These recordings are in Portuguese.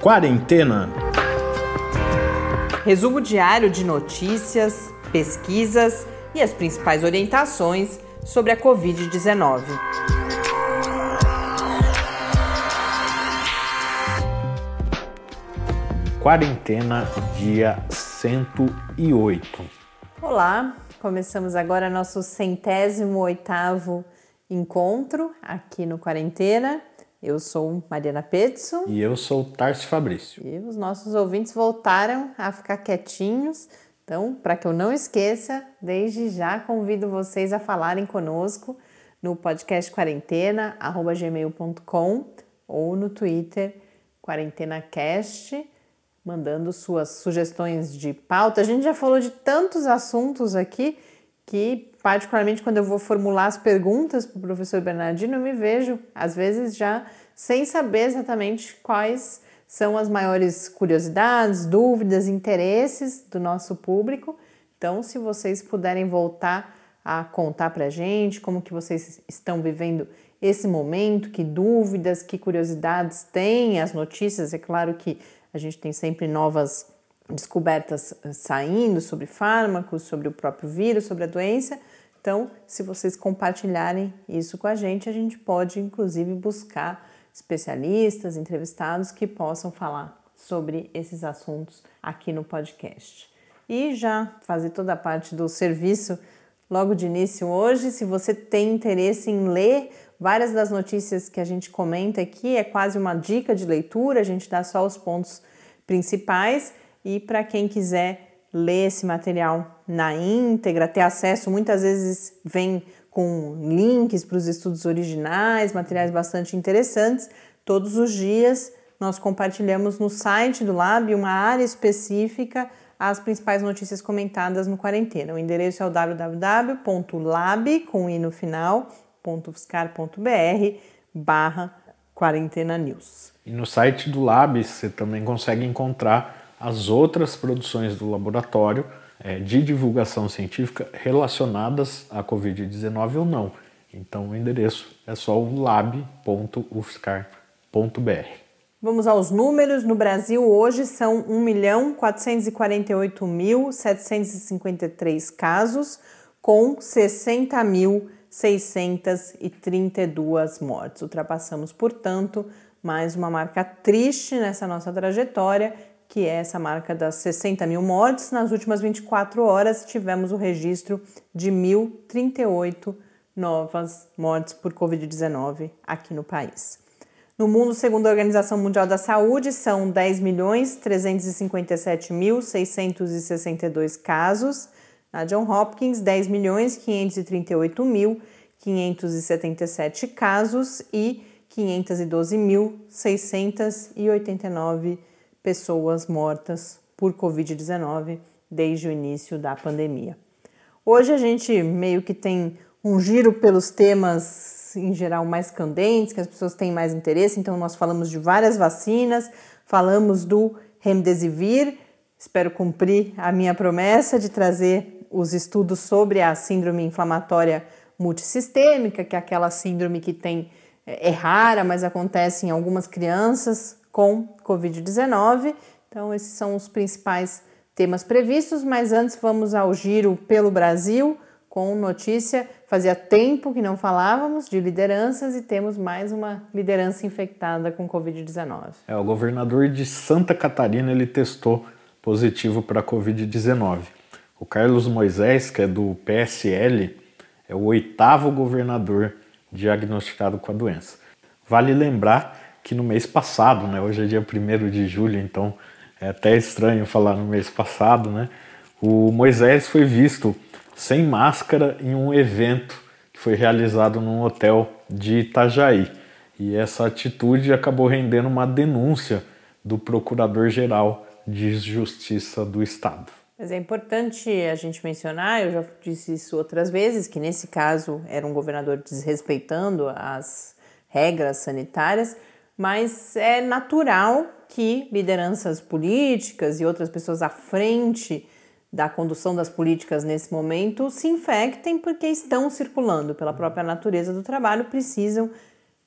Quarentena. Resumo diário de notícias, pesquisas e as principais orientações sobre a Covid-19. Quarentena, dia 108. Olá, começamos agora nosso centésimo oitavo encontro aqui no Quarentena. Eu sou Mariana Petzo. E eu sou Tarso Fabrício. E os nossos ouvintes voltaram a ficar quietinhos. Então, para que eu não esqueça, desde já convido vocês a falarem conosco no podcast quarentena, gmail.com ou no Twitter, QuarentenaCast, mandando suas sugestões de pauta. A gente já falou de tantos assuntos aqui que, particularmente, quando eu vou formular as perguntas para o professor Bernardino, eu me vejo, às vezes, já sem saber exatamente quais são as maiores curiosidades, dúvidas, interesses do nosso público. Então, se vocês puderem voltar a contar para a gente como que vocês estão vivendo esse momento, que dúvidas, que curiosidades têm, as notícias, é claro que a gente tem sempre novas descobertas eh, saindo sobre fármacos, sobre o próprio vírus, sobre a doença. Então, se vocês compartilharem isso com a gente, a gente pode inclusive buscar especialistas, entrevistados que possam falar sobre esses assuntos aqui no podcast. E já fazer toda a parte do serviço logo de início hoje, se você tem interesse em ler várias das notícias que a gente comenta aqui, é quase uma dica de leitura, a gente dá só os pontos principais e para quem quiser ler esse material na íntegra, ter acesso, muitas vezes vem com links para os estudos originais, materiais bastante interessantes. Todos os dias nós compartilhamos no site do Lab uma área específica as principais notícias comentadas no quarentena. O endereço é o www.lab com i no final, barra quarentena news. E no site do Lab você também consegue encontrar as outras produções do laboratório é, de divulgação científica relacionadas à Covid-19 ou não. Então o endereço é só o lab.ufscar.br. Vamos aos números. No Brasil, hoje são 1.448.753 casos, com 60.632 mortes. Ultrapassamos, portanto, mais uma marca triste nessa nossa trajetória que é essa marca das 60 mil mortes. Nas últimas 24 horas, tivemos o registro de 1.038 novas mortes por Covid-19 aqui no país. No mundo, segundo a Organização Mundial da Saúde, são 10 milhões 357.662 casos. Na John Hopkins, 10 milhões 538.577 casos e 512.689 pessoas mortas por Covid-19 desde o início da pandemia. Hoje a gente meio que tem um giro pelos temas em geral mais candentes, que as pessoas têm mais interesse, então nós falamos de várias vacinas, falamos do Remdesivir, espero cumprir a minha promessa de trazer os estudos sobre a síndrome inflamatória multissistêmica, que é aquela síndrome que tem é, é rara, mas acontece em algumas crianças com Covid-19. Então, esses são os principais temas previstos, mas antes vamos ao giro pelo Brasil com notícia. Fazia tempo que não falávamos de lideranças e temos mais uma liderança infectada com Covid-19. É, o governador de Santa Catarina ele testou positivo para Covid-19. O Carlos Moisés, que é do PSL, é o oitavo governador diagnosticado com a doença. Vale lembrar que no mês passado, né? Hoje é dia 1 de julho, então é até estranho falar no mês passado, né? O Moisés foi visto sem máscara em um evento que foi realizado num hotel de Itajaí. E essa atitude acabou rendendo uma denúncia do Procurador-Geral de Justiça do Estado. Mas é importante a gente mencionar, eu já disse isso outras vezes, que nesse caso era um governador desrespeitando as regras sanitárias, mas é natural que lideranças políticas e outras pessoas à frente da condução das políticas nesse momento se infectem porque estão circulando pela própria natureza do trabalho, precisam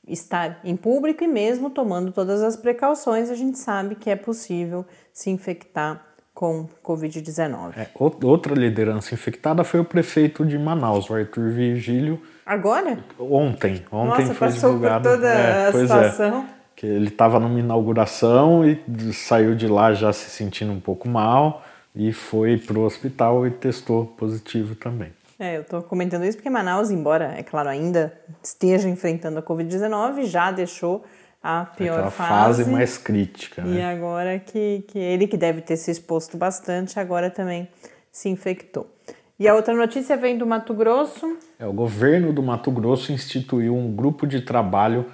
estar em público e mesmo tomando todas as precauções, a gente sabe que é possível se infectar com Covid-19. É, outra liderança infectada foi o prefeito de Manaus, o Arthur Virgílio. Agora? Ontem. Ontem Nossa, foi passou divulgado. por toda é, a é. situação. É, que ele estava numa inauguração e saiu de lá já se sentindo um pouco mal e foi para o hospital e testou positivo também. É, eu estou comentando isso porque Manaus, embora, é claro, ainda esteja enfrentando a Covid-19, já deixou a pior Aquela fase. fase mais crítica. E Né? agora que, que ele, que deve ter se exposto bastante, agora também se infectou. E a outra notícia vem do Mato Grosso. É, o governo do Mato Grosso instituiu um grupo de trabalho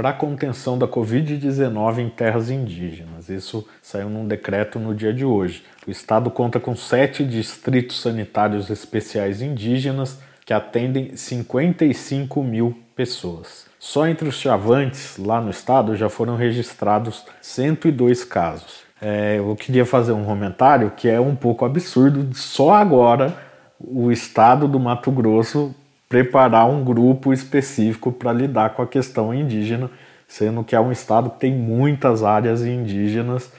para a contenção da Covid-19 em terras indígenas. Isso saiu num decreto no dia de hoje. O estado conta com sete distritos sanitários especiais indígenas que atendem 55 mil pessoas. Só entre os chavantes, lá no estado, já foram registrados 102 casos. É, eu queria fazer um comentário que é um pouco absurdo, só agora o estado do Mato Grosso preparar um grupo específico para lidar com a questão indígena, sendo que é um estado que tem muitas áreas indígenas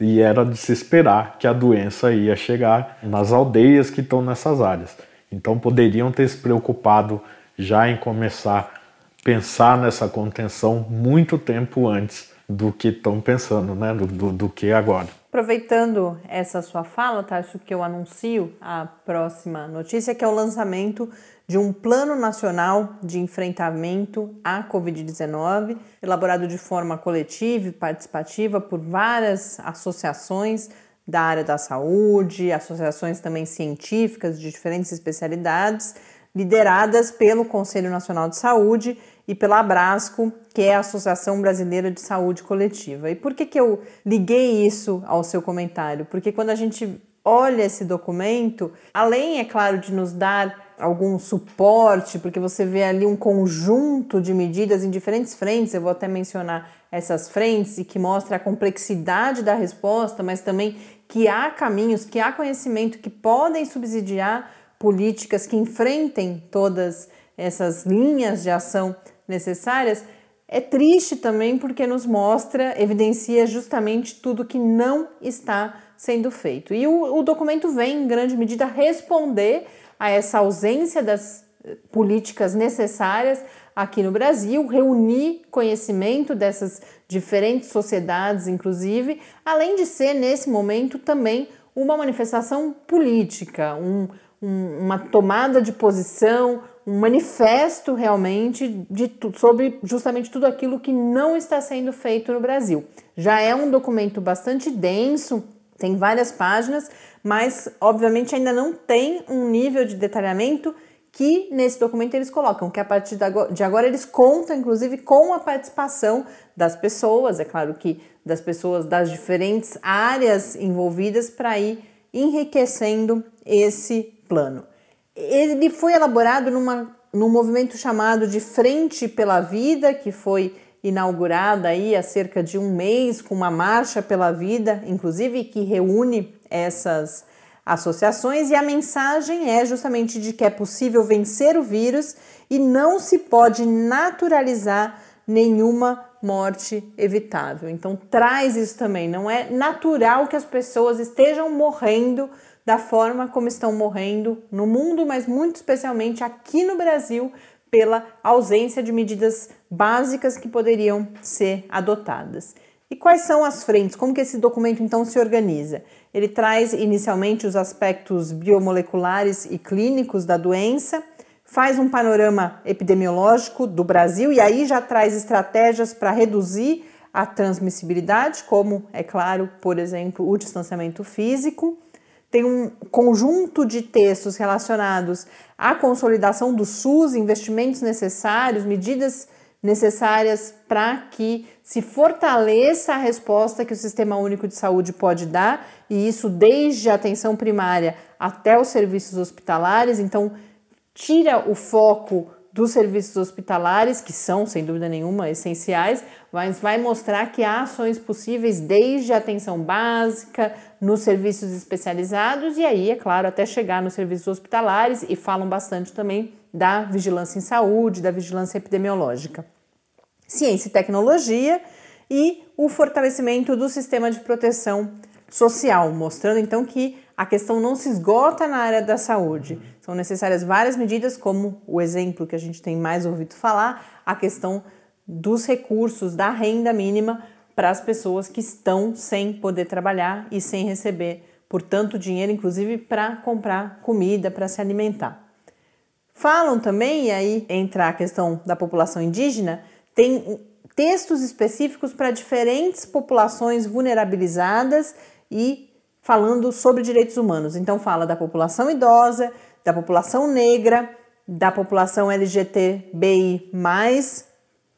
e era de se esperar que a doença ia chegar nas aldeias que estão nessas áreas. Então poderiam ter se preocupado já em começar a pensar nessa contenção muito tempo antes do que estão pensando, né? Do, do, do, que agora. Aproveitando essa sua fala, Tarso, que eu anuncio a próxima notícia, que é o lançamento de um Plano Nacional de Enfrentamento à Covid-19, elaborado de forma coletiva e participativa por várias associações da área da saúde, associações também científicas de diferentes especialidades, lideradas pelo Conselho Nacional de Saúde e pela Abrasco, que é a Associação Brasileira de Saúde Coletiva. E por que, que eu liguei isso ao seu comentário? Porque quando a gente olha esse documento, além, é claro, de nos dar algum suporte, porque você vê ali um conjunto de medidas em diferentes frentes, eu vou até mencionar essas frentes e que mostra a complexidade da resposta, mas também que há caminhos, que há conhecimento que podem subsidiar políticas que enfrentem todas essas linhas de ação necessárias, é triste também porque nos mostra, evidencia justamente tudo que não está sendo feito. E o, o documento vem, em grande medida, responder a essa ausência das políticas necessárias aqui no Brasil, reunir conhecimento dessas diferentes sociedades, inclusive, além de ser, nesse momento, também uma manifestação política, um, um, uma tomada de posição, um manifesto realmente de, sobre justamente tudo aquilo que não está sendo feito no Brasil. Já é um documento bastante denso, tem várias páginas, mas obviamente ainda não tem um nível de detalhamento que nesse documento eles colocam, que a partir de agora eles contam, inclusive, com a participação das pessoas, é claro que das pessoas das diferentes áreas envolvidas para ir enriquecendo esse plano. Ele foi elaborado numa, num movimento chamado de Frente pela Vida, que foi inaugurada aí há cerca de um mês com uma marcha pela vida, inclusive que reúne essas associações, e a mensagem é justamente de que é possível vencer o vírus e não se pode naturalizar nenhuma morte evitável. Então traz isso também, não é natural que as pessoas estejam morrendo da forma como estão morrendo no mundo, mas muito especialmente aqui no Brasil pela ausência de medidas básicas que poderiam ser adotadas. E quais são as frentes? Como que esse documento então se organiza? Ele traz inicialmente os aspectos biomoleculares e clínicos da doença, faz um panorama epidemiológico do Brasil e aí já traz estratégias para reduzir a transmissibilidade, como é claro, por exemplo, o distanciamento físico. Tem um conjunto de textos relacionados à consolidação do SUS, investimentos necessários, medidas necessárias para que se fortaleça a resposta que o Sistema Único de Saúde pode dar, e isso desde a atenção primária até os serviços hospitalares. Então, tira o foco dos serviços hospitalares, que são, sem dúvida nenhuma, essenciais, mas vai mostrar que há ações possíveis desde a atenção básica, nos serviços especializados e aí, é claro, até chegar nos serviços hospitalares e falam bastante também da vigilância em saúde, da vigilância epidemiológica. ciência e tecnologia e o fortalecimento do sistema de proteção social, mostrando então que a questão não se esgota na área da saúde. São necessárias várias medidas, como o exemplo que a gente tem mais ouvido falar, a questão dos recursos da renda mínima para as pessoas que estão sem poder trabalhar e sem receber, portanto, dinheiro, inclusive para comprar comida, para se alimentar. Falam também, e aí entra a questão da população indígena, tem textos específicos para diferentes populações vulnerabilizadas e falando sobre direitos humanos. Então fala da população idosa, da população negra, da população LGTBI+,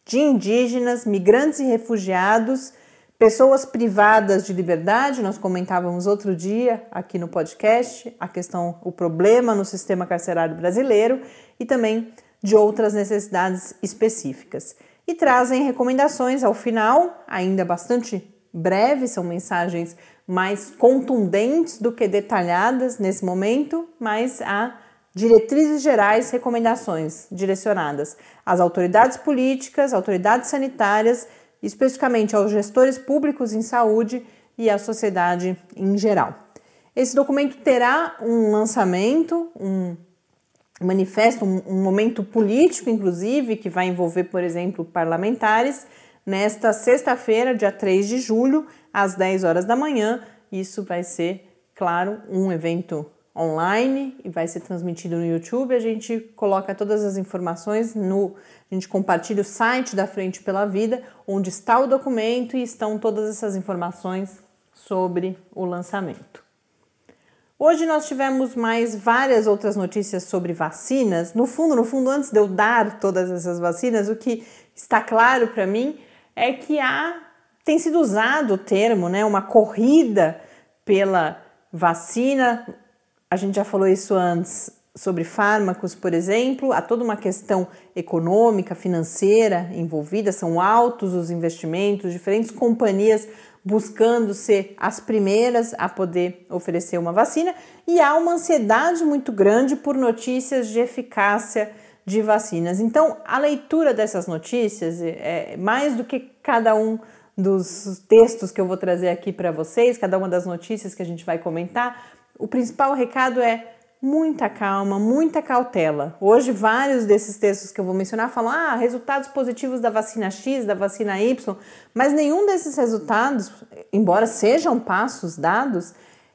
de indígenas, migrantes e refugiados, pessoas privadas de liberdade, nós comentávamos outro dia aqui no podcast a questão, o problema no sistema carcerário brasileiro e também de outras necessidades específicas. E trazem recomendações ao final, ainda bastante breves, são mensagens mais contundentes do que detalhadas nesse momento, mas há diretrizes gerais, recomendações direcionadas às autoridades políticas, autoridades sanitárias, especificamente aos gestores públicos em saúde e à sociedade em geral. Esse documento terá um lançamento, um manifesto, um, um momento político, inclusive, que vai envolver, por exemplo, parlamentares nesta sexta-feira, dia 3 de julho, às 10 horas da manhã. Isso vai ser, claro, um evento online e vai ser transmitido no YouTube. A gente coloca todas as informações no. A gente compartilha o site da Frente pela Vida, onde está o documento e estão todas essas informações sobre o lançamento. Hoje nós tivemos mais várias outras notícias sobre vacinas. No fundo, no fundo, antes de eu dar todas essas vacinas, o que está claro para mim é que há, tem sido usado o termo, né, uma corrida pela vacina. A gente já falou isso antes sobre fármacos, por exemplo, há toda uma questão econômica, financeira envolvida, são altos os investimentos, diferentes companhias buscando ser as primeiras a poder oferecer uma vacina, e há uma ansiedade muito grande por notícias de eficácia de vacinas. Então, a leitura dessas notícias é mais do que cada um dos textos que eu vou trazer aqui para vocês, cada uma das notícias que a gente vai comentar. O principal recado é muita calma, muita cautela. Hoje, vários desses textos que eu vou mencionar falam: ah, resultados positivos da vacina X, da vacina Y, mas nenhum desses resultados, embora sejam passos dados,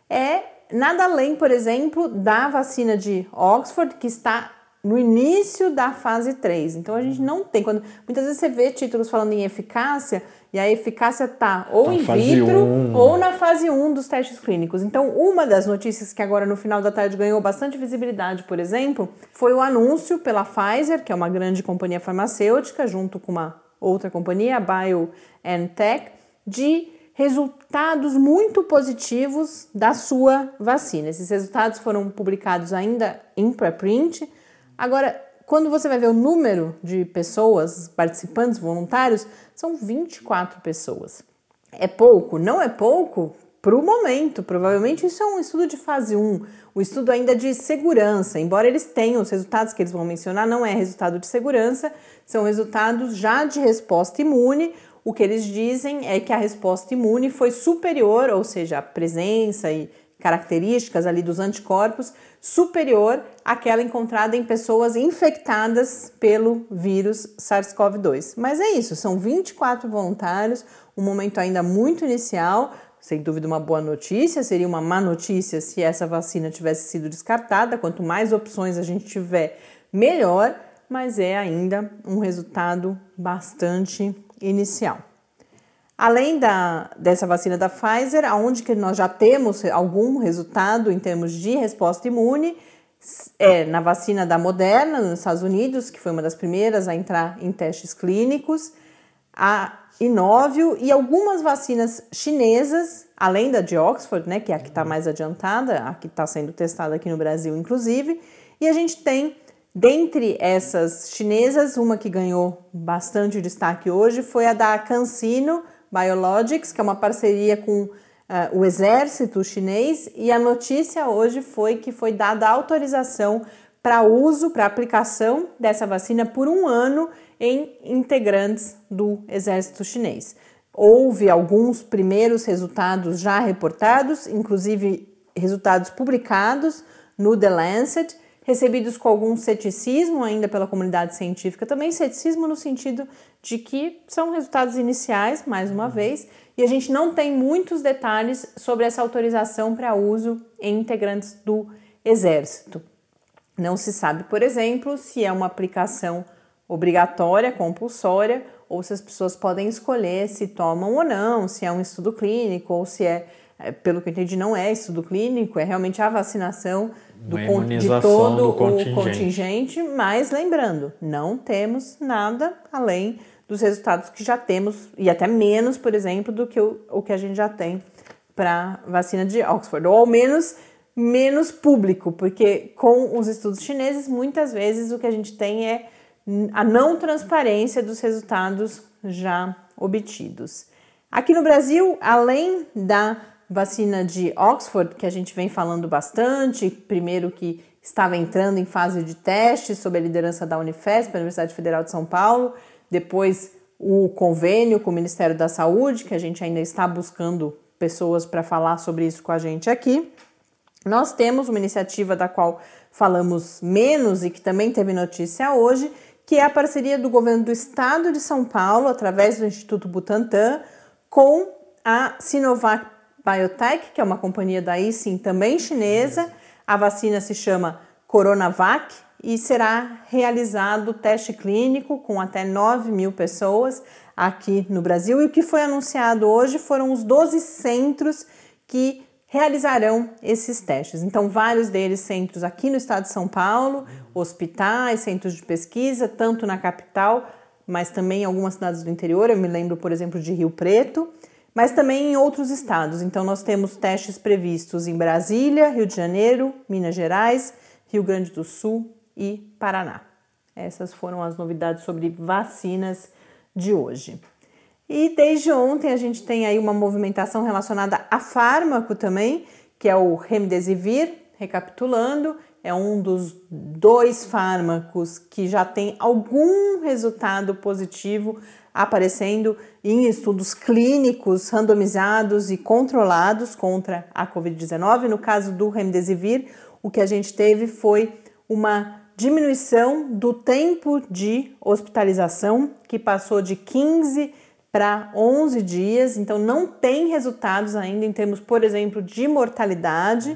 é nada além, por exemplo, da vacina de Oxford, que está no início da fase 3. Então a gente não tem. Quando, muitas vezes você vê títulos falando em eficácia e a eficácia tá ou em vitro um. ou na fase 1 dos testes clínicos. Então, uma das notícias que agora no final da tarde ganhou bastante visibilidade, por exemplo, foi o anúncio pela Pfizer, que é uma grande companhia farmacêutica, junto com uma outra companhia, a BioNTech, de resultados muito positivos da sua vacina. Esses resultados foram publicados ainda em preprint Agora, quando você vai ver o número de pessoas, participantes voluntários, são 24 pessoas. É pouco? Não é pouco? Para o momento, provavelmente isso é um estudo de fase 1, o estudo ainda de segurança, embora eles tenham os resultados que eles vão mencionar, não é resultado de segurança, são resultados já de resposta imune. O que eles dizem é que a resposta imune foi superior, ou seja, a presença e características ali dos anticorpos superior àquela encontrada em pessoas infectadas pelo vírus SARS-CoV-2. Mas é isso, são 24 voluntários, um momento ainda muito inicial, sem dúvida uma boa notícia, seria uma má notícia se essa vacina tivesse sido descartada, quanto mais opções a gente tiver, melhor, mas é ainda um resultado bastante inicial. Além da, dessa vacina da Pfizer, aonde que nós já temos algum resultado em termos de resposta imune, é na vacina da Moderna, nos Estados Unidos, que foi uma das primeiras a entrar em testes clínicos, a Inovio e algumas vacinas chinesas, além da de Oxford, né, que é a que está mais adiantada, a que está sendo testada aqui no Brasil, inclusive, e a gente tem Dentre essas chinesas, uma que ganhou bastante destaque hoje foi a da CanSino Biologics, que é uma parceria com uh, o exército chinês, e a notícia hoje foi que foi dada autorização para uso, para aplicação dessa vacina por um ano em integrantes do exército chinês. Houve alguns primeiros resultados já reportados, inclusive resultados publicados no The Lancet, recebidos com algum ceticismo ainda pela comunidade científica, também ceticismo no sentido de que são resultados iniciais, mais uma vez, e a gente não tem muitos detalhes sobre essa autorização para uso em integrantes do Exército. Não se sabe, por exemplo, se é uma aplicação obrigatória, compulsória, ou se as pessoas podem escolher se tomam ou não, se é um estudo clínico, ou se é, é pelo que eu entendi, não é estudo clínico, é realmente a vacinação do, de todo o contingente. contingente. Mas lembrando, não temos nada além dos resultados que já temos, e até menos, por exemplo, do que o, o que a gente já tem para vacina de Oxford, ou ao menos menos público, porque com os estudos chineses, muitas vezes o que a gente tem é a não transparência dos resultados já obtidos. Aqui no Brasil, além da vacina de Oxford, que a gente vem falando bastante, primeiro que estava entrando em fase de teste sob a liderança da Unifesp, Universidade Federal de São Paulo, depois o convênio com o Ministério da Saúde, que a gente ainda está buscando pessoas para falar sobre isso com a gente aqui. Nós temos uma iniciativa da qual falamos menos e que também teve notícia hoje, que é a parceria do governo do estado de São Paulo, através do Instituto Butantan, com a Sinovac Biotech, que é uma companhia daí sim também chinesa. A vacina se chama Coronavac e será realizado teste clínico com até 9 mil pessoas aqui no Brasil. E o que foi anunciado hoje foram os 12 centros que realizarão esses testes. Então, vários deles centros aqui no estado de São Paulo, hospitais, centros de pesquisa, tanto na capital, mas também em algumas cidades do interior. Eu me lembro, por exemplo, de Rio Preto, mas também em outros estados. Então, nós temos testes previstos em Brasília, Rio de Janeiro, Minas Gerais, Rio Grande do Sul e Paraná. Essas foram as novidades sobre vacinas de hoje. E desde ontem a gente tem aí uma movimentação relacionada a fármaco também, que é o Remdesivir, recapitulando, é um dos dois fármacos que já tem algum resultado positivo aparecendo em estudos clínicos randomizados e controlados contra a COVID-19. No caso do Remdesivir, o que a gente teve foi uma diminuição do tempo de hospitalização, que passou de 15 para 11 dias, então não tem resultados ainda em termos, por exemplo, de mortalidade,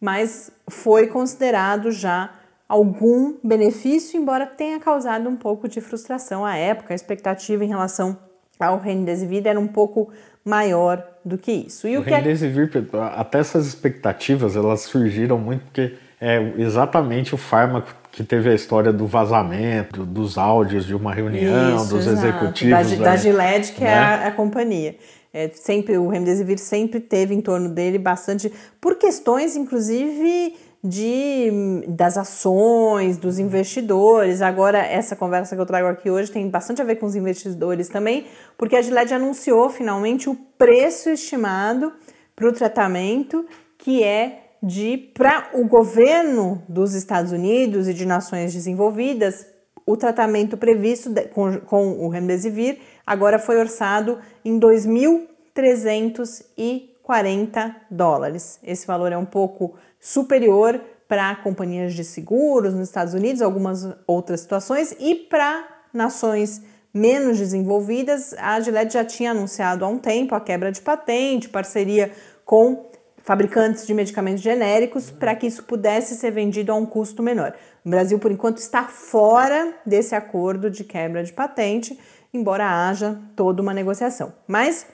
mas foi considerado já algum benefício, embora tenha causado um pouco de frustração à época. A expectativa em relação ao Remdesivir era um pouco maior do que isso. E o, o Remdesivir, é... até essas expectativas, elas surgiram muito porque é exatamente o fármaco que teve a história do vazamento, dos áudios de uma reunião, Isso, dos exato. executivos. Da, da Gillette, que né? é a, a companhia. É, sempre O Remdesivir sempre teve em torno dele bastante, por questões inclusive de, das ações, dos investidores. Agora, essa conversa que eu trago aqui hoje tem bastante a ver com os investidores também, porque a Gillette anunciou finalmente o preço estimado para o tratamento, que é de para o governo dos Estados Unidos e de nações desenvolvidas, o tratamento previsto de, com, com o Remdesivir agora foi orçado em 2.340 dólares. Esse valor é um pouco superior para companhias de seguros nos Estados Unidos, algumas outras situações, e para nações menos desenvolvidas, a Gillette já tinha anunciado há um tempo a quebra de patente, parceria com fabricantes de medicamentos genéricos para que isso pudesse ser vendido a um custo menor. O Brasil, por enquanto, está fora desse acordo de quebra de patente, embora haja toda uma negociação. Mas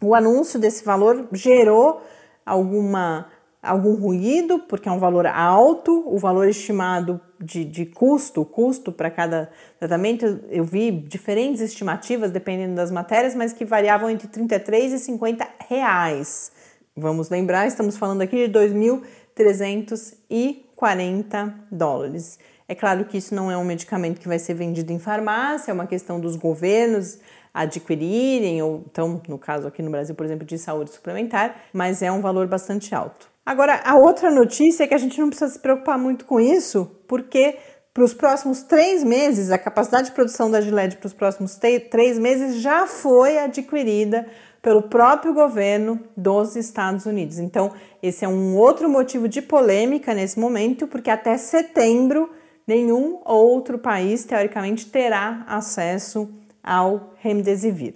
o anúncio desse valor gerou alguma algum ruído, porque é um valor alto, o valor estimado de, de custo, custo para cada tratamento, eu vi diferentes estimativas dependendo das matérias, mas que variavam entre 33 e 50 reais. Vamos lembrar, estamos falando aqui de 2.340 dólares. É claro que isso não é um medicamento que vai ser vendido em farmácia, é uma questão dos governos adquirirem, ou então, no caso aqui no Brasil, por exemplo, de saúde suplementar, mas é um valor bastante alto. Agora, a outra notícia é que a gente não precisa se preocupar muito com isso, porque para os próximos três meses, a capacidade de produção da Gilead para os próximos três meses já foi adquirida pelo próprio governo dos Estados Unidos. Então, esse é um outro motivo de polêmica nesse momento, porque até setembro nenhum outro país, teoricamente, terá acesso ao remdesivir,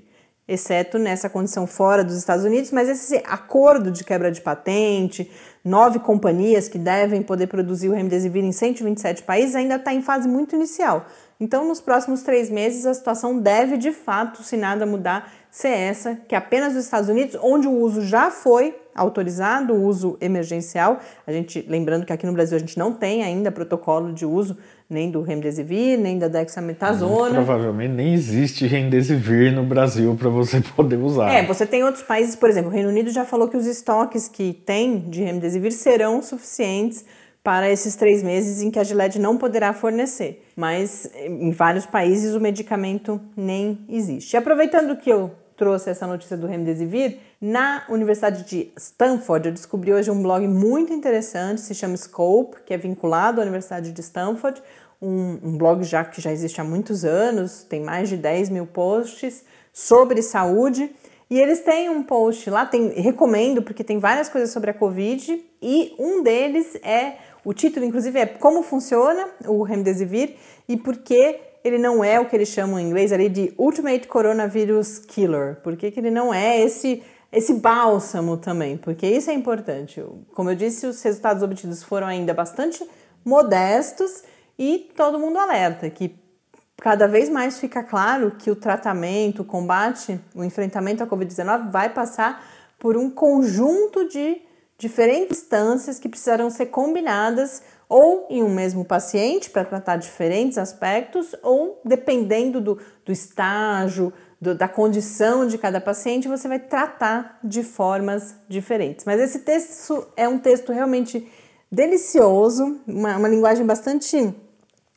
exceto nessa condição fora dos Estados Unidos, mas esse acordo de quebra de patente, nove companhias que devem poder produzir o remdesivir em 127 países, ainda está em fase muito inicial. Então, nos próximos três meses, a situação deve, de fato, se nada mudar, ser essa, que apenas os Estados Unidos, onde o uso já foi autorizado, o uso emergencial, a gente, lembrando que aqui no Brasil a gente não tem ainda protocolo de uso nem do remdesivir, nem da dexametasona. provavelmente nem existe remdesivir no Brasil para você poder usar. É, você tem outros países, por exemplo, o Reino Unido já falou que os estoques que tem de remdesivir serão suficientes para esses três meses em que a Gilead não poderá fornecer. Mas em vários países o medicamento nem existe. E aproveitando que eu trouxe essa notícia do Remdesivir, na Universidade de Stanford eu descobri hoje um blog muito interessante, se chama Scope, que é vinculado à Universidade de Stanford, um, um blog já que já existe há muitos anos, tem mais de 10 mil posts sobre saúde. E eles têm um post lá, tem, recomendo, porque tem várias coisas sobre a Covid, e um deles é o título, inclusive, é Como funciona o Remdesivir e por que ele não é o que eles chamam em inglês ali de Ultimate Coronavirus Killer. Por que, que ele não é esse, esse bálsamo também? Porque isso é importante. Como eu disse, os resultados obtidos foram ainda bastante modestos e todo mundo alerta que cada vez mais fica claro que o tratamento, o combate, o enfrentamento à Covid-19 vai passar por um conjunto de diferentes instâncias que precisarão ser combinadas ou em um mesmo paciente para tratar diferentes aspectos, ou dependendo do, do estágio, do, da condição de cada paciente, você vai tratar de formas diferentes. Mas esse texto é um texto realmente delicioso, uma, uma linguagem bastante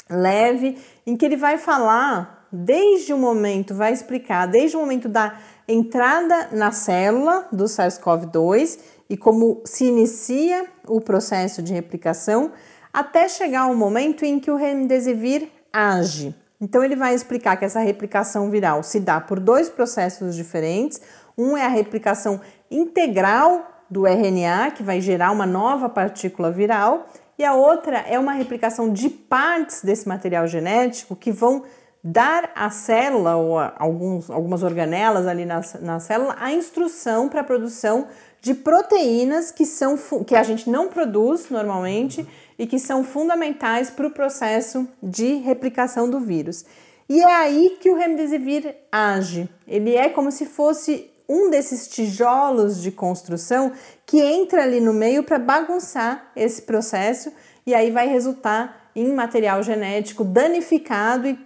leve, em que ele vai falar desde o momento, vai explicar desde o momento da entrada na célula do SARS-CoV-2 e como se inicia o processo de replicação até chegar o momento em que o remdesivir age. Então ele vai explicar que essa replicação viral se dá por dois processos diferentes. Um é a replicação integral do RNA, que vai gerar uma nova partícula viral, e a outra é uma replicação de partes desse material genético que vão dar à célula ou alguns, algumas organelas ali na, na célula a instrução para a produção de proteínas que, são, que a gente não produz normalmente e que são fundamentais para o processo de replicação do vírus. E é aí que o remdesivir age. Ele é como se fosse um desses tijolos de construção que entra ali no meio para bagunçar esse processo e aí vai resultar em material genético danificado e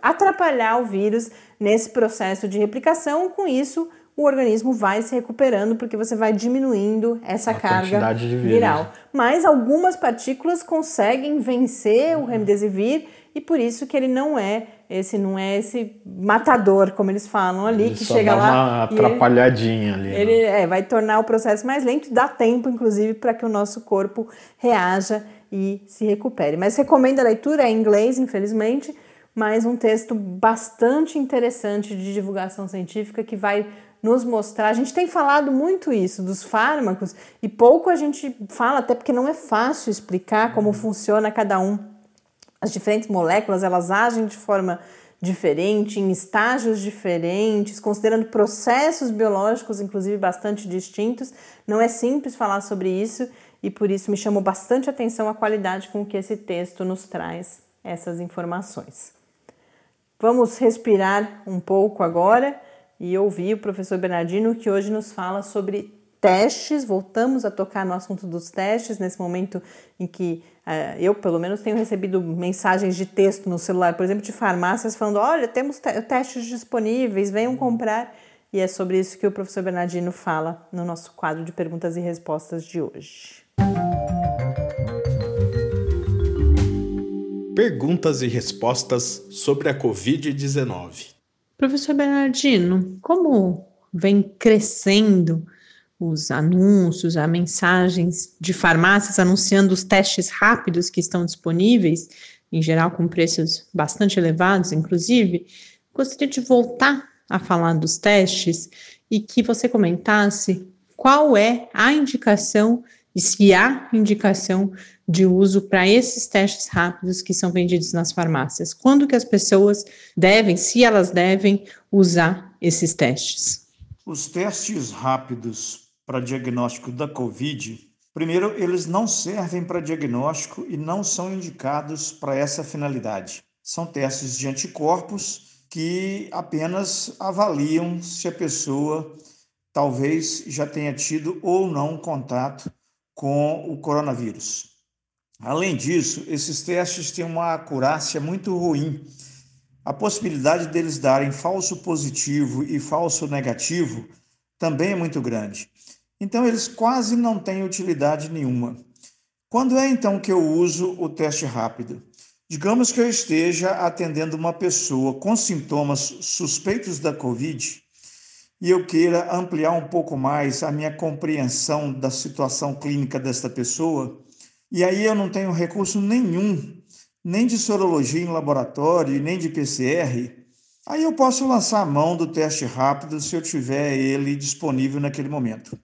atrapalhar o vírus nesse processo de replicação. Com isso, o organismo vai se recuperando porque você vai diminuindo essa a carga viral. Mas algumas partículas conseguem vencer o remdesivir e por isso que ele não é esse não é esse matador como eles falam ali ele que chega lá uma atrapalhadinha ele, ali. Ele é, vai tornar o processo mais lento e dá tempo inclusive para que o nosso corpo reaja e se recupere. Mas recomendo a leitura é em inglês, infelizmente, mas um texto bastante interessante de divulgação científica que vai nos mostrar. A gente tem falado muito isso dos fármacos e pouco a gente fala, até porque não é fácil explicar como uhum. funciona cada um. As diferentes moléculas elas agem de forma diferente, em estágios diferentes, considerando processos biológicos, inclusive bastante distintos. Não é simples falar sobre isso e por isso me chamou bastante atenção a qualidade com que esse texto nos traz essas informações. Vamos respirar um pouco agora e ouvi o professor Bernardino que hoje nos fala sobre testes. Voltamos a tocar no assunto dos testes nesse momento em que uh, eu, pelo menos, tenho recebido mensagens de texto no celular, por exemplo, de farmácias falando: olha, temos te testes disponíveis, venham comprar. E é sobre isso que o professor Bernardino fala no nosso quadro de perguntas e respostas de hoje. Perguntas e respostas sobre a Covid-19. Professor Bernardino, como vem crescendo os anúncios, as mensagens de farmácias anunciando os testes rápidos que estão disponíveis, em geral com preços bastante elevados, inclusive, gostaria de voltar a falar dos testes e que você comentasse qual é a indicação e se há indicação de uso para esses testes rápidos que são vendidos nas farmácias. Quando que as pessoas devem, se elas devem, usar esses testes? Os testes rápidos para diagnóstico da COVID, primeiro, eles não servem para diagnóstico e não são indicados para essa finalidade. São testes de anticorpos que apenas avaliam se a pessoa talvez já tenha tido ou não contato com o coronavírus. Além disso, esses testes têm uma acurácia muito ruim. A possibilidade deles darem falso positivo e falso negativo também é muito grande. Então, eles quase não têm utilidade nenhuma. Quando é então que eu uso o teste rápido? Digamos que eu esteja atendendo uma pessoa com sintomas suspeitos da Covid e eu queira ampliar um pouco mais a minha compreensão da situação clínica desta pessoa, e aí eu não tenho recurso nenhum, nem de sorologia em laboratório, nem de PCR, aí eu posso lançar a mão do teste rápido se eu tiver ele disponível naquele momento.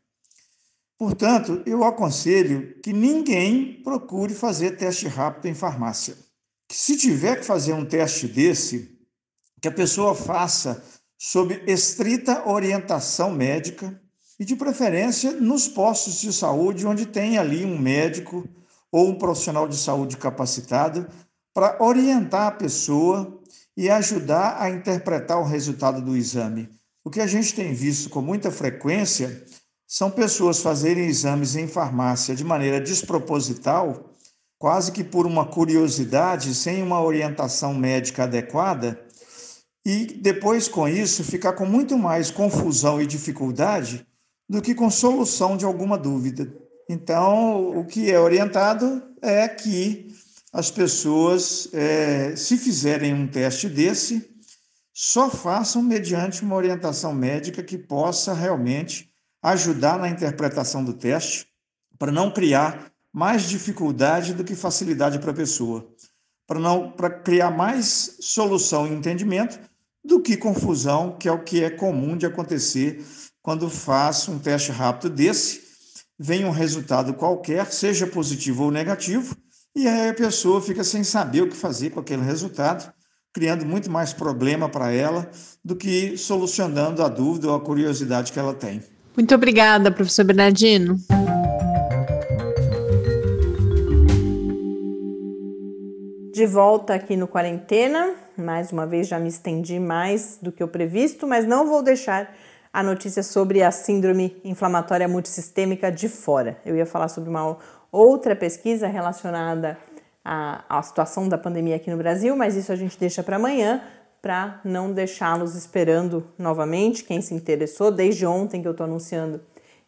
Portanto, eu aconselho que ninguém procure fazer teste rápido em farmácia. Que se tiver que fazer um teste desse, que a pessoa faça sob estrita orientação médica e, de preferência, nos postos de saúde, onde tem ali um médico ou um profissional de saúde capacitado para orientar a pessoa e ajudar a interpretar o resultado do exame. O que a gente tem visto com muita frequência são pessoas fazerem exames em farmácia de maneira desproposital, quase que por uma curiosidade, sem uma orientação médica adequada, e depois com isso ficar com muito mais confusão e dificuldade do que com solução de alguma dúvida. Então, o que é orientado é que as pessoas, é, se fizerem um teste desse, só façam mediante uma orientação médica que possa realmente ajudar na interpretação do teste, para não criar mais dificuldade do que facilidade para a pessoa, para não para criar mais solução e entendimento do que confusão, que é o que é comum de acontecer quando faço um teste rápido desse, vem um resultado qualquer, seja positivo ou negativo, e aí a pessoa fica sem saber o que fazer com aquele resultado, criando muito mais problema para ela do que solucionando a dúvida ou a curiosidade que ela tem. Muito obrigada, professor Bernardino. De volta aqui no Quarentena, mais uma vez já me estendi mais do que o previsto, mas não vou deixar a notícia sobre a síndrome inflamatória multissistêmica de fora. Eu ia falar sobre uma outra pesquisa relacionada à, à situação da pandemia aqui no Brasil, mas isso a gente deixa para amanhã, para não deixá-los esperando novamente. Quem se interessou, desde ontem que eu estou anunciando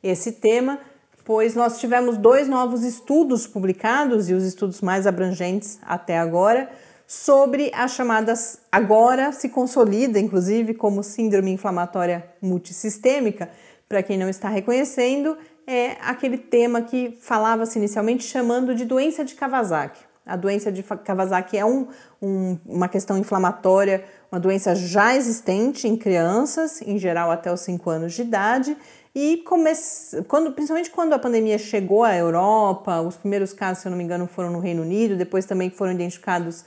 esse tema, pois nós tivemos dois novos estudos publicados e os estudos mais abrangentes até agora sobre as chamadas, agora se consolida inclusive como síndrome inflamatória multissistêmica. Para quem não está reconhecendo, é aquele tema que falava-se inicialmente chamando de doença de Kawasaki. A doença de Kawasaki é um, um, uma questão inflamatória, uma doença já existente em crianças, em geral até os 5 anos de idade, e comece... quando, principalmente quando a pandemia chegou à Europa, os primeiros casos, se eu não me engano, foram no Reino Unido, depois também foram identificados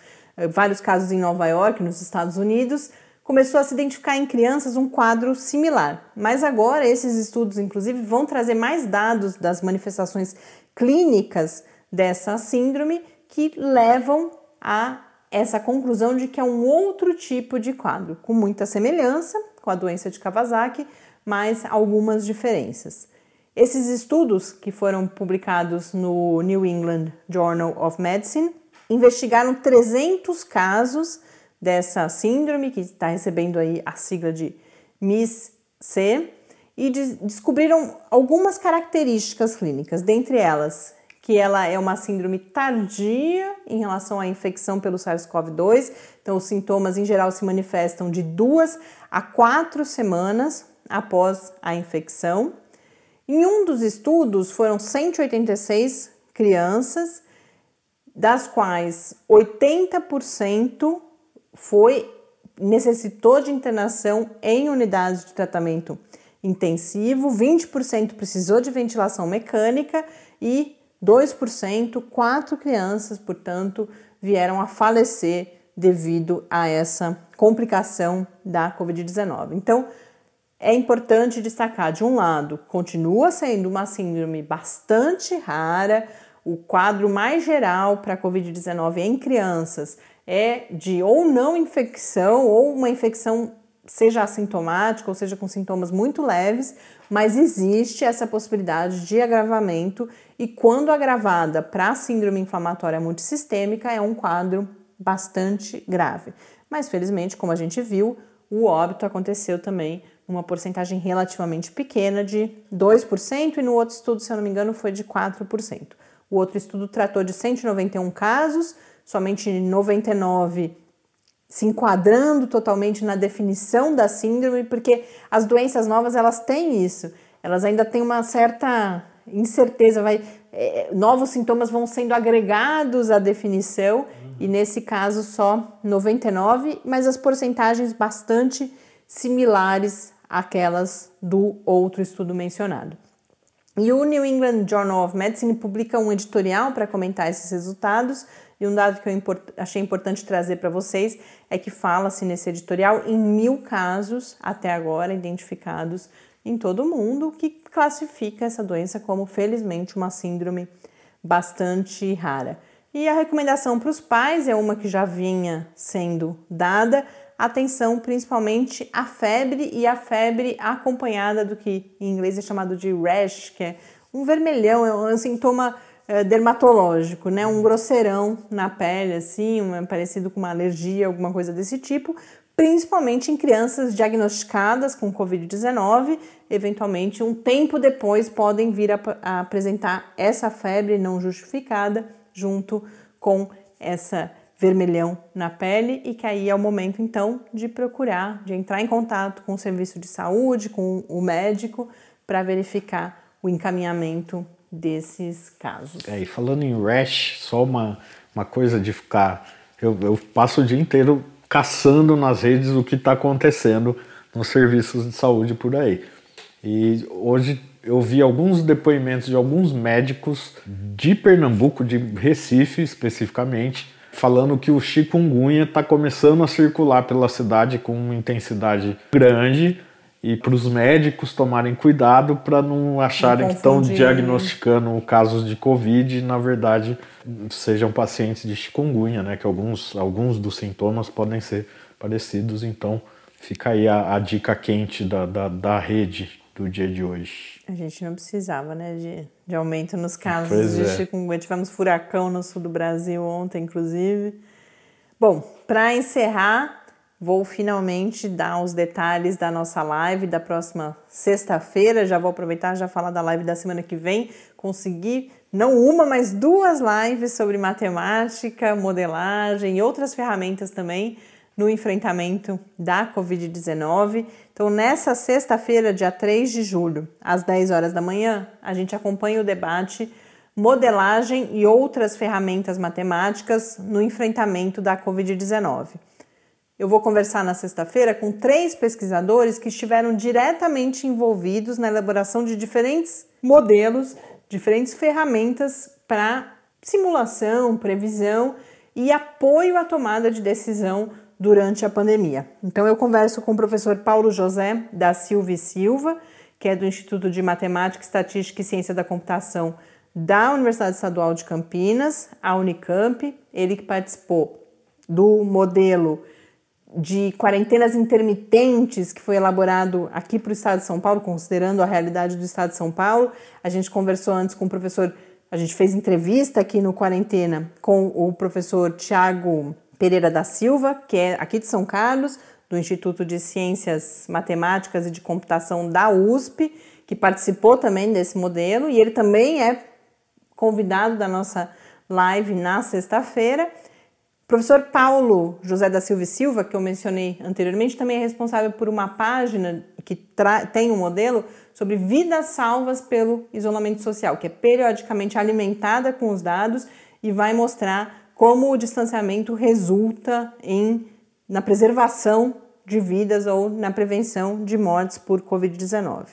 vários casos em Nova York, nos Estados Unidos, começou a se identificar em crianças um quadro similar. Mas agora esses estudos, inclusive, vão trazer mais dados das manifestações clínicas dessa síndrome que levam a essa conclusão de que é um outro tipo de quadro, com muita semelhança com a doença de Kawasaki, mas algumas diferenças. Esses estudos, que foram publicados no New England Journal of Medicine, investigaram 300 casos dessa síndrome, que está recebendo aí a sigla de MIS-C, e de descobriram algumas características clínicas, dentre elas que ela é uma síndrome tardia em relação à infecção pelo SARS-CoV-2. Então, os sintomas em geral se manifestam de duas a quatro semanas após a infecção Em um dos estudos foram 186 crianças, das quais 80% foi necessitou de internação em unidades de tratamento intensivo, 20% precisou de ventilação mecânica e 2%, quatro crianças, portanto, vieram a falecer devido a essa complicação da Covid-19. Então, é importante destacar, de um lado, continua sendo uma síndrome bastante rara, o quadro mais geral para a Covid-19 em crianças é de ou não infecção ou uma infecção seja assintomática ou seja com sintomas muito leves, mas existe essa possibilidade de agravamento e quando agravada para síndrome inflamatória multissistêmica é um quadro bastante grave. Mas felizmente, como a gente viu, o óbito aconteceu também numa porcentagem relativamente pequena de 2% e no outro estudo, se eu não me engano, foi de 4%. O outro estudo tratou de 191 casos, somente 99 se enquadrando totalmente na definição da síndrome, porque as doenças novas elas têm isso, elas ainda têm uma certa incerteza, vai, é, novos sintomas vão sendo agregados à definição uhum. e nesse caso só 99, mas as porcentagens bastante similares àquelas do outro estudo mencionado. E o New England Journal of Medicine publica um editorial para comentar esses resultados e um dado que eu import achei importante trazer para vocês é que fala-se nesse editorial em mil casos até agora identificados em todo o mundo, que classifica essa doença como, felizmente, uma síndrome bastante rara. E a recomendação para os pais é uma que já vinha sendo dada, atenção principalmente à febre e a febre acompanhada do que em inglês é chamado de rash, que é um vermelhão, é um sintoma é, dermatológico, né? Um grosseirão na pele, assim, um, parecido com uma alergia, alguma coisa desse tipo, principalmente em crianças diagnosticadas com Covid-19, eventualmente um tempo depois podem vir a, a apresentar essa febre não justificada junto com essa vermelhão na pele e que aí é o momento então de procurar, de entrar em contato com o serviço de saúde, com o médico para verificar o encaminhamento desses casos. É, e falando em rash, só uma, uma coisa de ficar. Eu, eu passo o dia inteiro caçando nas redes o que está acontecendo nos serviços de saúde por aí. E hoje eu vi alguns depoimentos de alguns médicos de Pernambuco, de Recife especificamente, falando que o chikungunya está começando a circular pela cidade com intensidade grande e para os médicos tomarem cuidado para não acharem que estão diagnosticando casos de Covid e, na verdade, sejam pacientes de chikungunya, né? Que alguns, alguns dos sintomas podem ser parecidos. Então, fica aí a, a dica quente da, da, da, rede do dia de hoje. A gente não precisava, né, de, de aumento nos casos pois de é. chikungunya. Tivemos furacão no sul do Brasil ontem, inclusive. Bom, para encerrar, Vou finalmente dar os detalhes da nossa live da próxima sexta-feira. Já vou aproveitar já falar da live da semana que vem. Consegui não uma, mas duas lives sobre matemática, modelagem e outras ferramentas também no enfrentamento da Covid-19. Então, nessa sexta-feira, dia 3 de julho, às 10 horas da manhã, a gente acompanha o debate Modelagem e outras ferramentas matemáticas no enfrentamento da Covid-19. Eu vou conversar na sexta-feira com três pesquisadores que estiveram diretamente envolvidos na elaboração de diferentes modelos, diferentes ferramentas para simulação, previsão e apoio à tomada de decisão durante a pandemia. Então eu converso com o professor Paulo José da Silva e Silva, que é do Instituto de Matemática, Estatística e Ciência da Computação da Universidade Estadual de Campinas, a Unicamp, ele que participou do modelo de quarentenas intermitentes que foi elaborado aqui para o estado de São Paulo, considerando a realidade do estado de São Paulo. A gente conversou antes com o professor, a gente fez entrevista aqui no Quarentena com o professor Tiago Pereira da Silva, que é aqui de São Carlos, do Instituto de Ciências Matemáticas e de Computação da USP, que participou também desse modelo, e ele também é convidado da nossa live na sexta-feira. professor Paulo José da Silva e Silva, que eu mencionei anteriormente, também é responsável por uma página que tem um modelo sobre vidas salvas pelo isolamento social, que é periodicamente alimentada com os dados e vai mostrar como o distanciamento resulta em, na preservação de vidas ou na prevenção de mortes por Covid-19.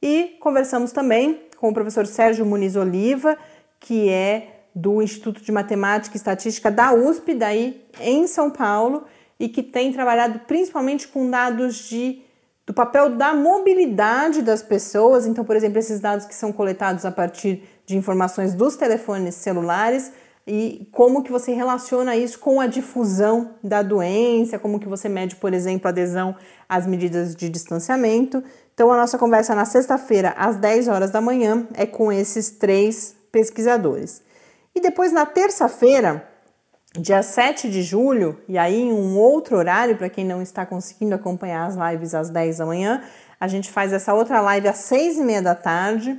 E conversamos também com o professor Sérgio Muniz Oliva, que é do Instituto de Matemática e Estatística da USP, daí em São Paulo, e que tem trabalhado principalmente com dados de, do papel da mobilidade das pessoas. Então, por exemplo, esses dados que são coletados a partir de informações dos telefones celulares e como que você relaciona isso com a difusão da doença, como que você mede, por exemplo, a adesão às medidas de distanciamento. Então, a nossa conversa na sexta-feira, às 10 horas da manhã, é com esses três pesquisadores. E depois na terça-feira, dia 7 de julho, e aí em um outro horário, para quem não está conseguindo acompanhar as lives às 10 da manhã, a gente faz essa outra live às 6 e meia da tarde,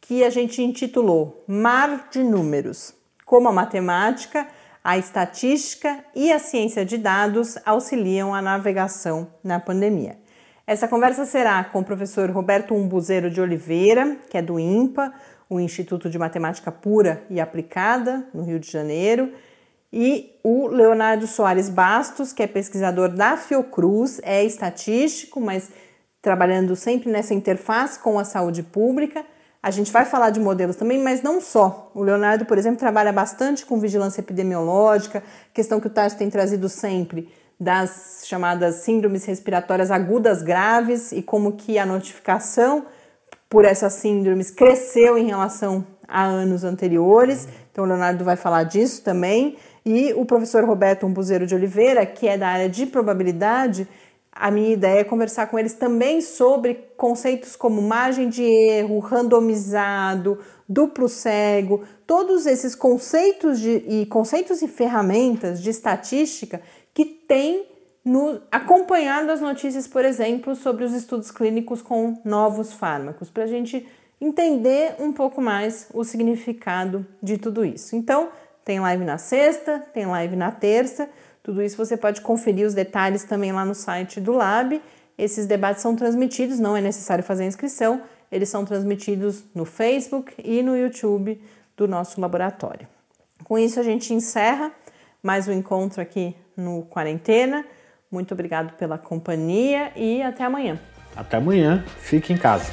que a gente intitulou Mar de Números: Como a matemática, a estatística e a ciência de dados auxiliam a navegação na pandemia. Essa conversa será com o professor Roberto Umbuzeiro de Oliveira, que é do INPA, o Instituto de Matemática Pura e Aplicada, no Rio de Janeiro, e o Leonardo Soares Bastos, que é pesquisador da Fiocruz, é estatístico, mas trabalhando sempre nessa interface com a saúde pública. A gente vai falar de modelos também, mas não só. O Leonardo, por exemplo, trabalha bastante com vigilância epidemiológica, questão que o Tarso tem trazido sempre das chamadas síndromes respiratórias agudas graves e como que a notificação por essas síndromes cresceu em relação a anos anteriores. Então, o Leonardo vai falar disso também. E o professor Roberto Umbuzeiro de Oliveira, que é da área de probabilidade, a minha ideia é conversar com eles também sobre conceitos como margem de erro, randomizado, duplo cego, todos esses conceitos de, e conceitos e ferramentas de estatística que têm no, acompanhando as notícias, por exemplo, sobre os estudos clínicos com novos fármacos, para a gente entender um pouco mais o significado de tudo isso. Então, tem live na sexta, tem live na terça, tudo isso você pode conferir os detalhes também lá no site do Lab. Esses debates são transmitidos, não é necessário fazer inscrição, eles são transmitidos no Facebook e no YouTube do nosso laboratório. Com isso, a gente encerra mais um encontro aqui no Quarentena. Muito obrigado pela companhia e até amanhã. Até amanhã, fique em casa.